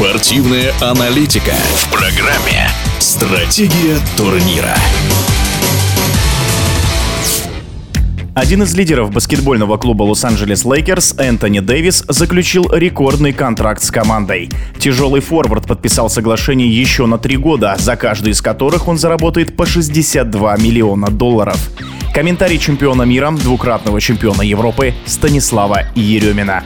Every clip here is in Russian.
Спортивная аналитика в программе «Стратегия турнира». Один из лидеров баскетбольного клуба Лос-Анджелес Лейкерс, Энтони Дэвис, заключил рекордный контракт с командой. Тяжелый форвард подписал соглашение еще на три года, за каждый из которых он заработает по 62 миллиона долларов. Комментарий чемпиона мира, двукратного чемпиона Европы Станислава Еремина.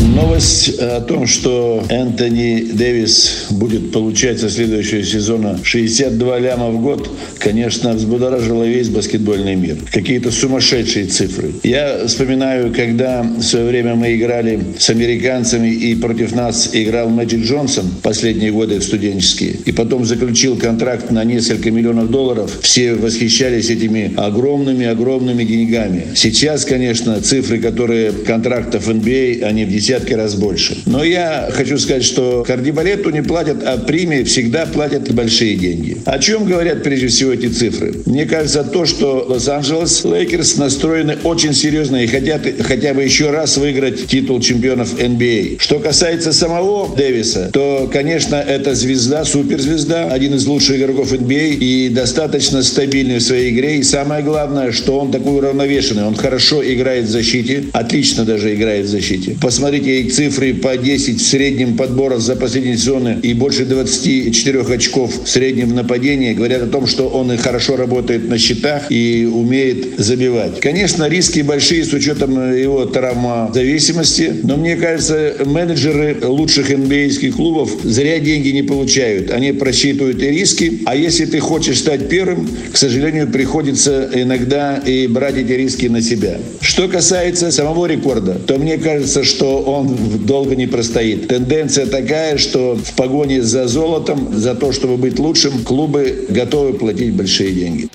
Новость о том, что Энтони Дэвис будет получать со следующего сезона 62 ляма в год, конечно, взбудоражила весь баскетбольный мир. Какие-то сумасшедшие цифры. Я вспоминаю, когда в свое время мы играли с американцами и против нас играл Мэджик Джонсон последние годы студенческие, и потом заключил контракт на несколько миллионов долларов. Все восхищались этими огромными-огромными деньгами. Сейчас, конечно, цифры, которые контрактов NBA, они в десятки раз больше. Но я хочу сказать, что кардибалету не платят, а приме всегда платят большие деньги. О чем говорят прежде всего эти цифры? Мне кажется, то, что Лос-Анджелес Лейкерс настроены очень серьезно и хотят хотя бы еще раз выиграть титул чемпионов НБА. Что касается самого Дэвиса, то, конечно, это звезда, суперзвезда, один из лучших игроков НБА и достаточно стабильный в своей игре. И самое главное, что он такой уравновешенный. Он хорошо играет в защите, отлично даже играет в защите. Посмотрите Посмотрите цифры по 10 в среднем подборов за последние сезоны и больше 24 очков в среднем в нападении говорят о том, что он и хорошо работает на щитах и умеет забивать. Конечно, риски большие с учетом его травмозависимости, но мне кажется, менеджеры лучших НБА клубов зря деньги не получают. Они просчитывают и риски, а если ты хочешь стать первым, к сожалению, приходится иногда и брать эти риски на себя. Что касается самого рекорда, то мне кажется, что он долго не простоит. Тенденция такая, что в погоне за золотом, за то, чтобы быть лучшим, клубы готовы платить большие деньги.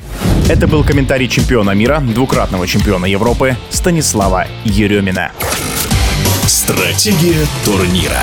Это был комментарий чемпиона мира, двукратного чемпиона Европы Станислава Еремина. Стратегия турнира.